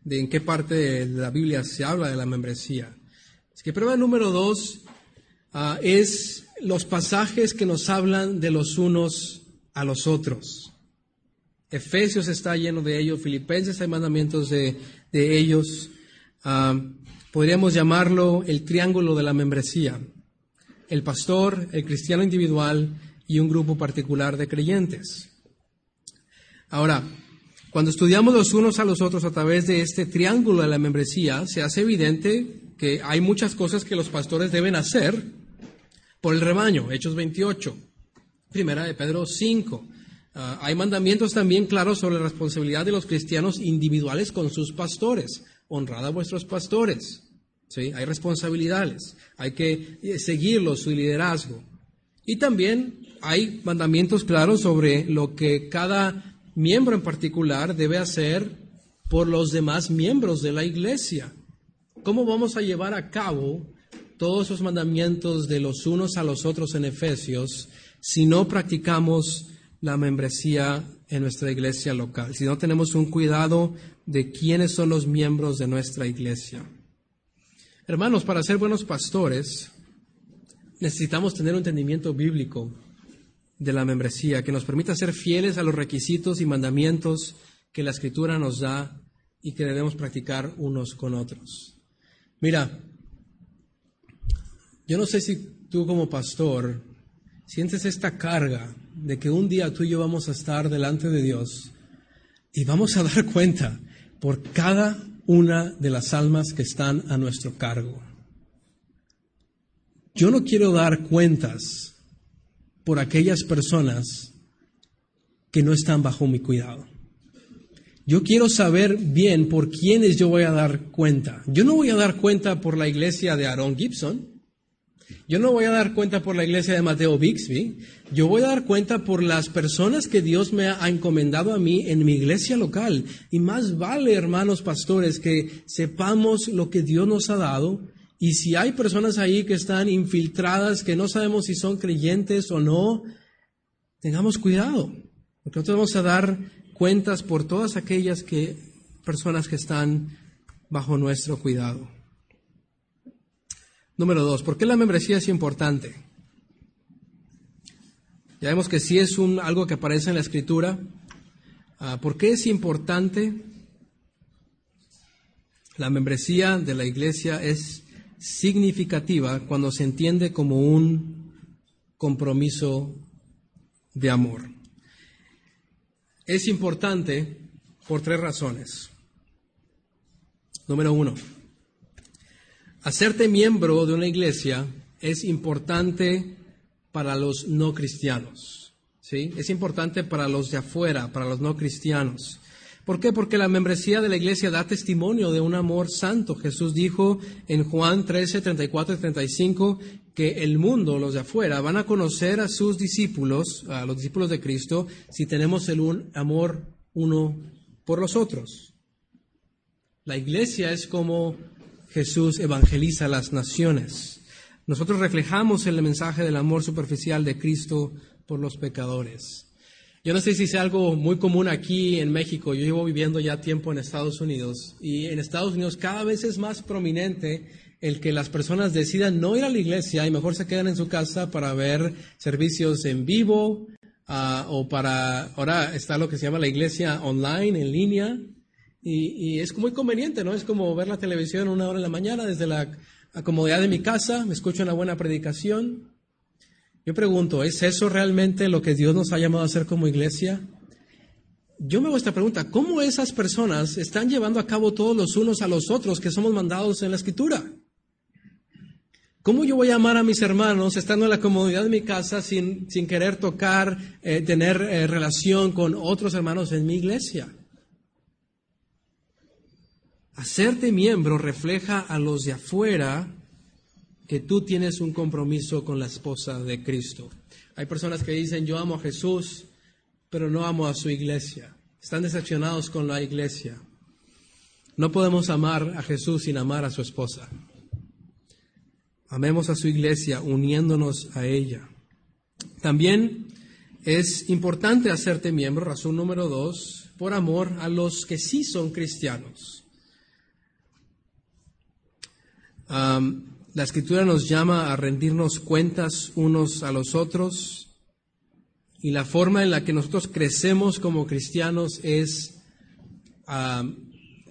de en qué parte de la Biblia se habla de la membresía. Es que prueba número dos ah, es los pasajes que nos hablan de los unos a los otros. Efesios está lleno de ellos, Filipenses hay mandamientos de, ellos. Ah, podríamos llamarlo el triángulo de la membresía. El pastor, el cristiano individual y un grupo particular de creyentes. Ahora, Cuando estudiamos los unos a los otros a través de este triángulo de la membresía, se hace evidente que hay muchas cosas que los pastores deben hacer por el rebaño. Hechos 28, primera de Pedro 5. Ah, hay mandamientos también claros sobre la responsabilidad de los cristianos individuales con sus pastores. Honrad a vuestros pastores. ¿Sí? Hay responsabilidades. Hay que eh, seguirlos, su liderazgo. Y también hay mandamientos claros sobre lo que cada miembro en particular debe hacer por los demás miembros de la iglesia. ¿Cómo vamos a llevar a cabo todos esos mandamientos de los unos a los otros en Efesios si no practicamos la membresía en nuestra iglesia local, si no tenemos un cuidado de quiénes son los miembros de nuestra iglesia? Hermanos, para ser buenos pastores, necesitamos tener un entendimiento bíblico de la membresía que nos permita ser fieles a los requisitos y mandamientos que la Escritura nos da y que debemos practicar unos con otros. Mira, yo no sé si tú como pastor sientes esta carga de que un día tú y yo vamos a estar delante de Dios y vamos a [LAUGHS] dar cuenta por cada una de las almas que están a nuestro cargo. Yo no quiero dar cuentas por aquellas personas que no están bajo mi cuidado. Yo quiero saber bien por quiénes yo voy a dar cuenta. Yo no voy a dar cuenta por la iglesia de Aaron Gibson. Yo no voy a dar cuenta por la iglesia de Mateo Bixby. Yo voy a dar cuenta por las personas que Dios me ha encomendado a mí en mi iglesia local. Y más vale, hermanos pastores, que sepamos lo que Dios nos ha dado y si hay personas ahí que están infiltradas, que no sabemos si son creyentes o no, tengamos cuidado, porque nosotros vamos a dar cuentas por todas aquellas que, personas que están bajo nuestro cuidado. Número dos, ¿por qué la membresía es importante? Ya vemos que sí es un, algo que aparece en la escritura. Ah, ¿Por qué es importante? La membresía de la iglesia es significativa cuando se entiende como un compromiso de amor. Es importante por tres razones. Número uno, hacerte miembro de una iglesia es importante para los no cristianos. ¿sí? Es importante para los de afuera, para los no cristianos. ¿Por qué? Porque la membresía de la iglesia da testimonio de un amor santo. Jesús dijo en Juan 13, 34 y 35 que el mundo, los de afuera, van a conocer a sus discípulos, a los discípulos de Cristo, si tenemos el amor uno por los otros. La iglesia es como Jesús evangeliza a las naciones. Nosotros reflejamos el mensaje del amor superficial de Cristo por los pecadores. Yo no sé si es algo muy común aquí en México. Yo llevo viviendo ya tiempo en Estados Unidos y en Estados Unidos cada vez es más prominente el que las personas decidan no ir a la iglesia y mejor se quedan en su casa para ver servicios en vivo uh, o para, ahora está lo que se llama la iglesia online, en línea, y, y, es muy conveniente, ¿no? Es como ver la televisión una hora en la mañana desde la comodidad de mi casa, me escucho una buena predicación, yo pregunto, ¿es eso realmente lo que Dios nos ha llamado a hacer como iglesia? Yo me hago esta pregunta, ¿cómo esas personas están llevando a cabo todos los unos a los otros que somos mandados en la escritura? ¿Cómo yo voy a amar a mis hermanos estando en la comodidad de mi casa sin, sin querer tocar, eh, tener eh, relación con otros hermanos en mi iglesia? Hacerte miembro refleja a los de afuera que tú tienes un compromiso con la esposa de Cristo. Hay personas que dicen, yo amo a Jesús, pero no amo a su iglesia. Están decepcionados con la iglesia. No podemos amar a Jesús sin amar a su esposa. Amemos a su iglesia uniéndonos a ella. También es importante hacerte miembro, razón número dos, por amor a los que sí son cristianos. La escritura nos llama a rendirnos cuentas unos a los otros y la forma en la que nosotros crecemos como cristianos es, ah,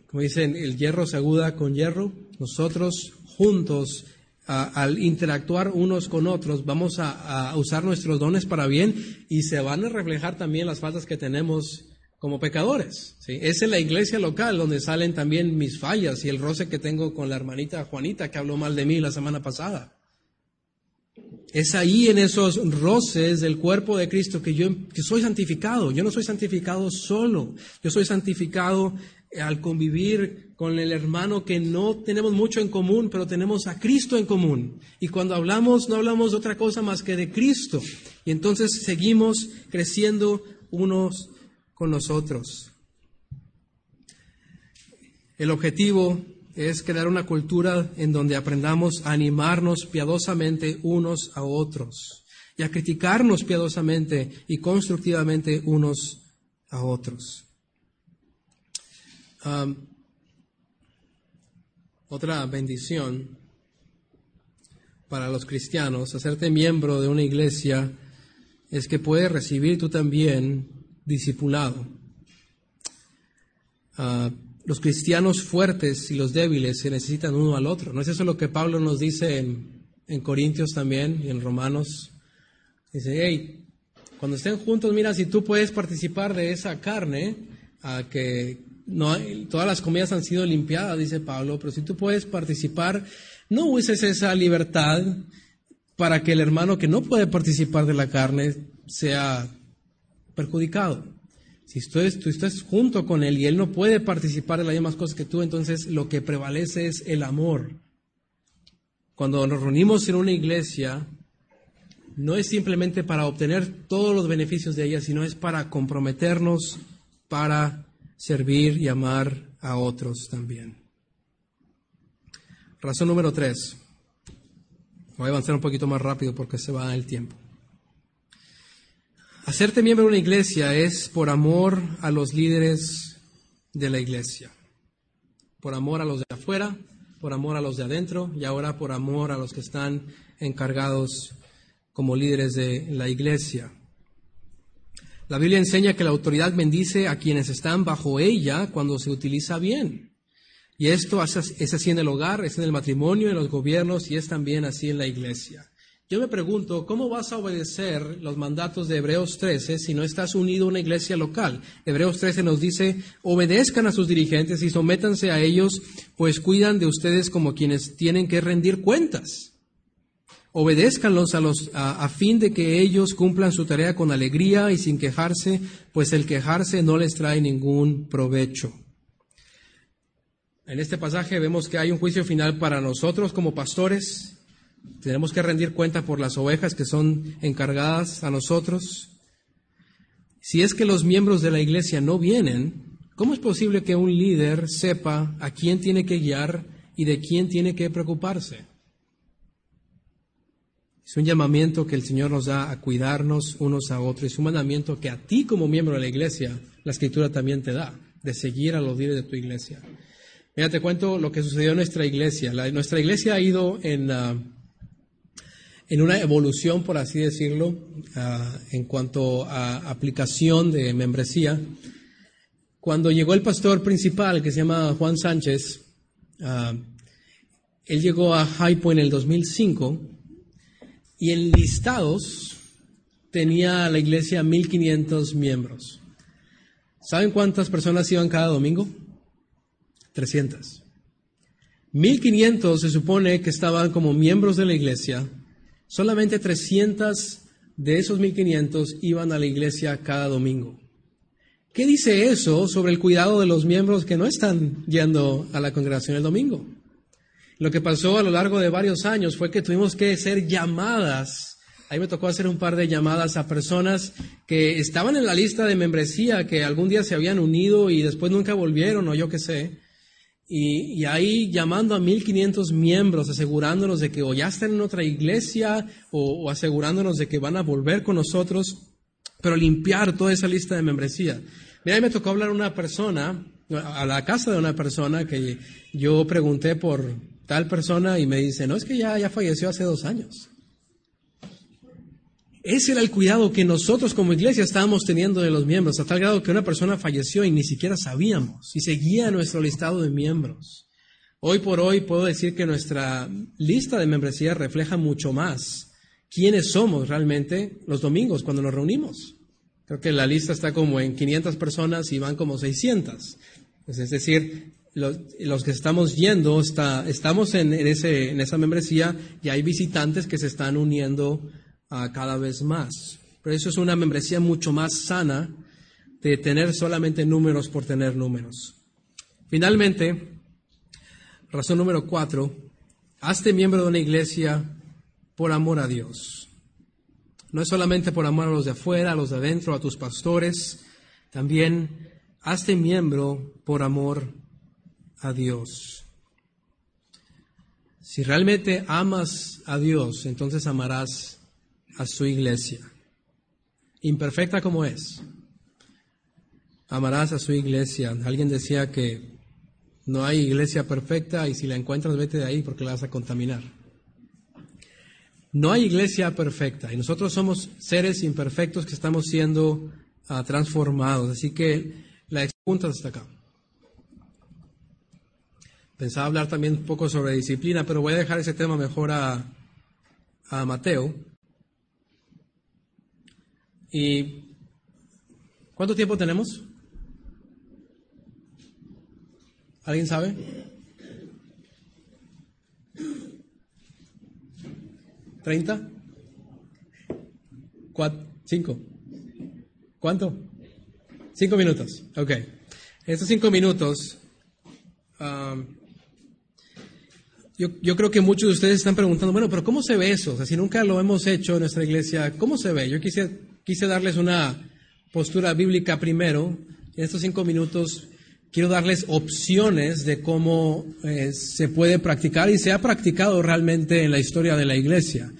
como dicen, el hierro se aguda con hierro. Nosotros juntos, al interactuar unos con otros, vamos a, usar nuestros dones para bien y se van a reflejar también las faltas que tenemos como pecadores. ¿sí? Es en la iglesia local donde salen también mis fallas y el roce que tengo con la hermanita Juanita que habló mal de mí la semana pasada. Es ahí en esos roces del cuerpo de Cristo que yo que soy santificado. Yo no soy santificado solo, yo soy santificado al convivir con el hermano que no tenemos mucho en común, pero tenemos a Cristo en común. Y cuando hablamos, no hablamos de otra cosa más que de Cristo. Y entonces seguimos creciendo unos con nosotros. El objetivo es crear una cultura en donde aprendamos a animarnos piadosamente unos a otros y a criticarnos piadosamente y constructivamente unos a otros. otra bendición para los cristianos, hacerte miembro de una iglesia, es que puedes recibir tú también discipulado. Ah, los cristianos fuertes y los débiles se necesitan uno al otro. ¿No es eso lo que Pablo nos dice en, Corintios también y en Romanos? Dice, hey, cuando estén juntos, mira, si tú puedes participar de esa carne, que todas las comidas han sido limpiadas, dice Pablo, pero si tú puedes participar, no uses esa libertad para que el hermano que no puede participar de la carne sea perjudicado. Si tú, estás junto con él y él no puede participar de las mismas cosas que tú, entonces lo que prevalece es el amor. Cuando nos reunimos en una iglesia, no es simplemente para obtener todos los beneficios de ella, sino es para comprometernos para servir y amar a otros también. Razón número tres. Voy a avanzar un poquito más rápido porque se va el tiempo. Hacerte miembro de una iglesia es por amor a los líderes de la iglesia, por amor a los de afuera, por amor a los de adentro y ahora por amor a los que están encargados como líderes de la iglesia. La Biblia enseña que la autoridad bendice a quienes están bajo ella cuando se utiliza bien. Y esto es así en el hogar, es en el matrimonio, en los gobiernos y es también así en la iglesia. Yo me pregunto, ¿cómo vas a obedecer los mandatos de Hebreos 13 si no estás unido a una iglesia local? Hebreos 13 nos dice, obedezcan a sus dirigentes y sométanse a ellos, pues cuidan de ustedes como quienes tienen que rendir cuentas. Obedézcanlos a, los, a, fin de que ellos cumplan su tarea con alegría y sin quejarse, pues el quejarse no les trae ningún provecho. En este pasaje vemos que hay un juicio final para nosotros como pastores tenemos que rendir cuenta por las ovejas que son encargadas a nosotros. Si es que los miembros de la iglesia no vienen, ¿cómo es posible que un líder sepa a quién tiene que guiar y de quién tiene que preocuparse? Es un llamamiento que el Señor nos da a cuidarnos unos a otros. Es un mandamiento que a ti como miembro de la iglesia, la escritura también te da, de seguir a los líderes de tu iglesia. Mira, te cuento lo que sucedió en nuestra iglesia. nuestra iglesia ha ido en... Ah, en una evolución, por así decirlo, ah, en cuanto a aplicación de membresía. Cuando llegó el pastor principal, que se llama Juan Sánchez, ah, él llegó a Haipo en el 2005 y en listados tenía la iglesia 1.500 miembros. ¿Saben cuántas personas iban cada domingo? 300. 1.500 se supone que estaban como miembros de la iglesia Solamente 300 de esos 1500 iban a la iglesia cada domingo. ¿Qué dice eso sobre el cuidado de los miembros que no están yendo a la congregación el domingo? Lo que pasó a lo largo de varios años fue que tuvimos que hacer llamadas. Ahí me tocó hacer un par de llamadas a personas que estaban en la lista de membresía, que algún día se habían unido y después nunca volvieron o yo qué sé. Y, ahí llamando a 1500 miembros, asegurándonos de que o ya están en otra iglesia o, asegurándonos de que van a volver con nosotros, pero limpiar toda esa lista de membresía. Mira, me tocó hablar a una persona, a la casa de una persona que yo pregunté por tal persona y me dice, no, es que ya, ya falleció hace dos años. Ese era el cuidado que nosotros como iglesia estábamos teniendo de los miembros, a tal grado que una persona falleció y ni siquiera sabíamos y seguía nuestro listado de miembros. Hoy por hoy puedo decir que nuestra lista de membresía refleja mucho más quiénes somos realmente los domingos cuando nos reunimos. Creo que la lista está como en 500 personas y van como 600. Pues es decir, los, que estamos yendo, estamos en, en esa membresía y hay visitantes que se están uniendo uh, cada vez más. Pero eso es una membresía mucho más sana de tener solamente números por tener números. Finalmente, razón número cuatro, hazte miembro de una iglesia por amor a Dios. No es solamente por amor a los de afuera, a los de adentro, a tus pastores, también hazte miembro por amor a Dios. Si realmente amas a Dios, entonces amarás a su iglesia, imperfecta como es. Amarás a su iglesia. Alguien decía que no hay iglesia perfecta y si la encuentras vete de ahí porque la vas a contaminar. No hay iglesia perfecta y nosotros somos seres imperfectos que estamos siendo ah, transformados. Así que la pregunta está acá. Pensaba hablar también un poco sobre disciplina, pero voy a dejar ese tema mejor a, a Mateo. ¿Y cuánto tiempo tenemos? ¿Alguien sabe? ¿Treinta? ¿Cinco? ¿Cuánto? Cinco minutos. Ok. Estos cinco minutos um, yo, creo que muchos de ustedes están preguntando, bueno, pero ¿cómo se ve eso? Si nunca lo hemos hecho en nuestra iglesia, ¿cómo se ve? Yo quise, quise darles una postura bíblica primero. En estos cinco minutos quiero darles opciones de cómo eh, se puede practicar y se ha practicado realmente en la historia de la iglesia.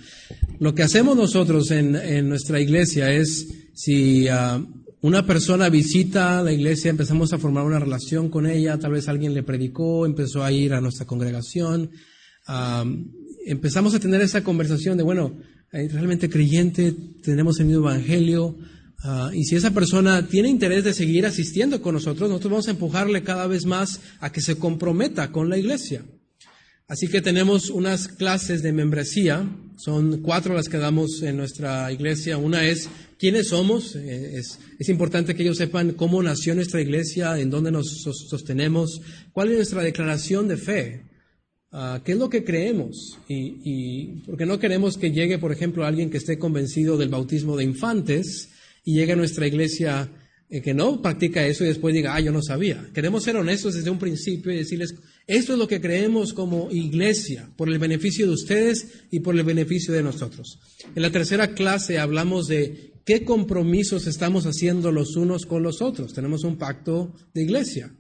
Lo que hacemos nosotros en, nuestra iglesia es, si uh, una persona visita la iglesia, empezamos a formar una relación con ella, tal vez alguien le predicó, empezó a ir a nuestra congregación, empezamos a tener esa conversación de, bueno, realmente creyente, tenemos el mismo evangelio, ah, y si esa persona tiene interés de seguir asistiendo con nosotros, nosotros vamos a empujarle cada vez más a que se comprometa con la iglesia. Así que tenemos unas clases de membresía, son cuatro las que damos en nuestra iglesia. Una es quiénes somos, eh, es, importante que ellos sepan cómo nació nuestra iglesia, en dónde nos sostenemos, cuál es nuestra declaración de fe, ah, qué es lo que creemos. Y, porque no queremos que llegue, por ejemplo, alguien que esté convencido del bautismo de infantes y llegue a nuestra iglesia eh, que no practica eso y después diga, ah, yo no sabía. Queremos ser honestos desde un principio y decirles, esto es lo que creemos como iglesia, por el beneficio de ustedes y por el beneficio de nosotros. En la tercera clase hablamos de qué compromisos estamos haciendo los unos con los otros. Tenemos un pacto de iglesia.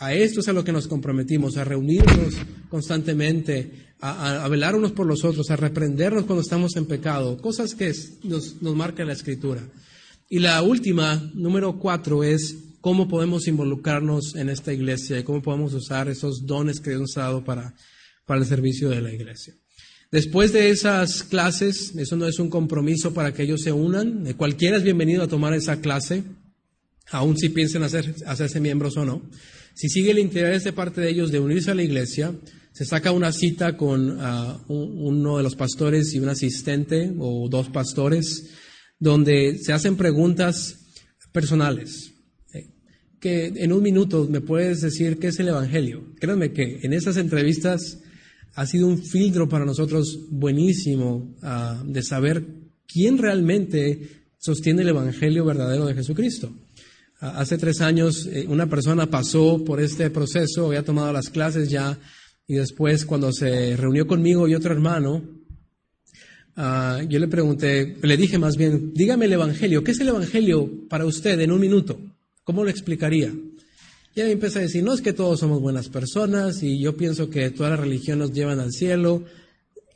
A esto es a lo que nos comprometimos, a reunirnos constantemente, a, velar unos por los otros, a reprendernos cuando estamos en pecado, cosas que nos, nos marca la escritura. Y la última, número cuatro, es cómo podemos involucrarnos en esta iglesia y cómo podemos usar esos dones que Dios ha dado para, para el servicio de la iglesia. Después de esas clases, eso no es un compromiso para que ellos se unan, cualquiera es bienvenido a tomar esa clase, aun si piensen hacer, hacerse miembros o no. Si sigue el interés de parte de ellos de unirse a la iglesia, se saca una cita con ah, uno de los pastores y un asistente o dos pastores, donde se hacen preguntas personales que en un minuto me puedes decir qué es el Evangelio. Créanme que en esas entrevistas ha sido un filtro para nosotros buenísimo ah, de saber quién realmente sostiene el Evangelio verdadero de Jesucristo. Ah, hace tres años eh, una persona pasó por este proceso, había tomado las clases ya y después cuando se reunió conmigo y otro hermano, ah, yo le pregunté, le dije más bien, dígame el Evangelio, ¿qué es el Evangelio para usted en un minuto? ¿Cómo lo explicaría? Y ahí empieza a decir, no es que todos somos buenas personas y yo pienso que todas las religiones nos llevan al cielo.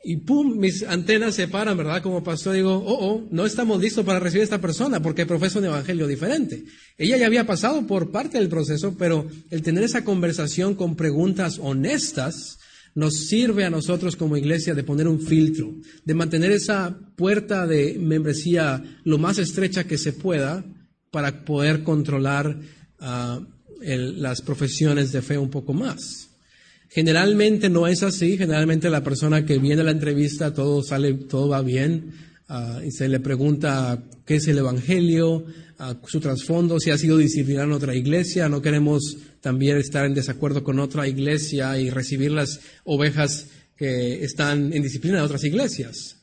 Y pum, mis antenas se paran, ¿verdad? Como pastor digo, oh, oh, no estamos listos para recibir a esta persona porque profesa un evangelio diferente. Ella ya había pasado por parte del proceso, pero el tener esa conversación con preguntas honestas nos sirve a nosotros como iglesia de poner un filtro, de mantener esa puerta de membresía lo más estrecha que se pueda para poder controlar ah, las profesiones de fe un poco más. Generalmente no es así, generalmente la persona que viene a la entrevista todo sale, todo va bien, ah, y se le pregunta qué es el Evangelio, su trasfondo, si ha sido disciplinado en otra iglesia. No queremos también estar en desacuerdo con otra iglesia y recibir las ovejas que están en disciplina de otras iglesias.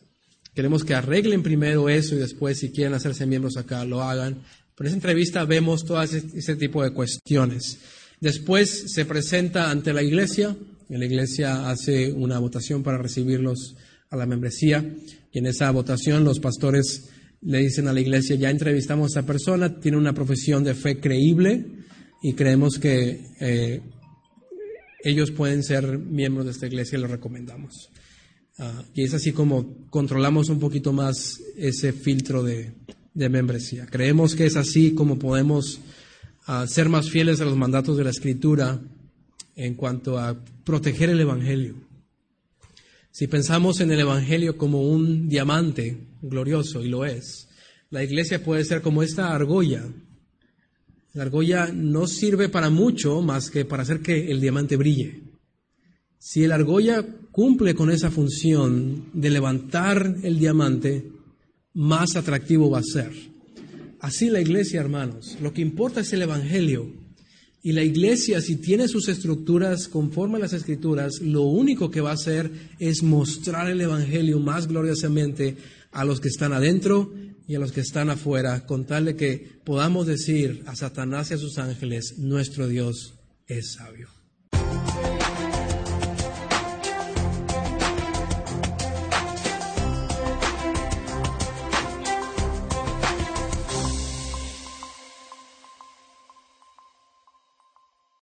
Queremos que arreglen primero eso y después, si quieren hacerse miembros acá, lo hagan. Pero en esa entrevista vemos todo ese tipo de cuestiones. Después se presenta ante la iglesia, la iglesia hace una votación para recibirlos a la membresía, y en esa votación los pastores le dicen a la iglesia, ya entrevistamos a esa persona, tiene una profesión de fe creíble y creemos que eh, ellos pueden ser miembros de esta iglesia y lo recomendamos. Ah, y es así como controlamos un poquito más ese filtro de membresía. Creemos que es así como podemos a ser más fieles a los mandatos de la Escritura en cuanto a proteger el Evangelio. Si pensamos en el Evangelio como un diamante glorioso, y lo es, la iglesia puede ser como esta argolla. La argolla no sirve para mucho más que para hacer que el diamante brille. Si la argolla cumple con esa función de levantar el diamante, más atractivo va a ser. Así la iglesia, hermanos, lo que importa es el Evangelio. Y la iglesia, si tiene sus estructuras conforme a las escrituras, lo único que va a hacer es mostrar el Evangelio más gloriosamente a los que están adentro y a los que están afuera, con tal de que podamos decir a Satanás y a sus ángeles, nuestro Dios es sabio.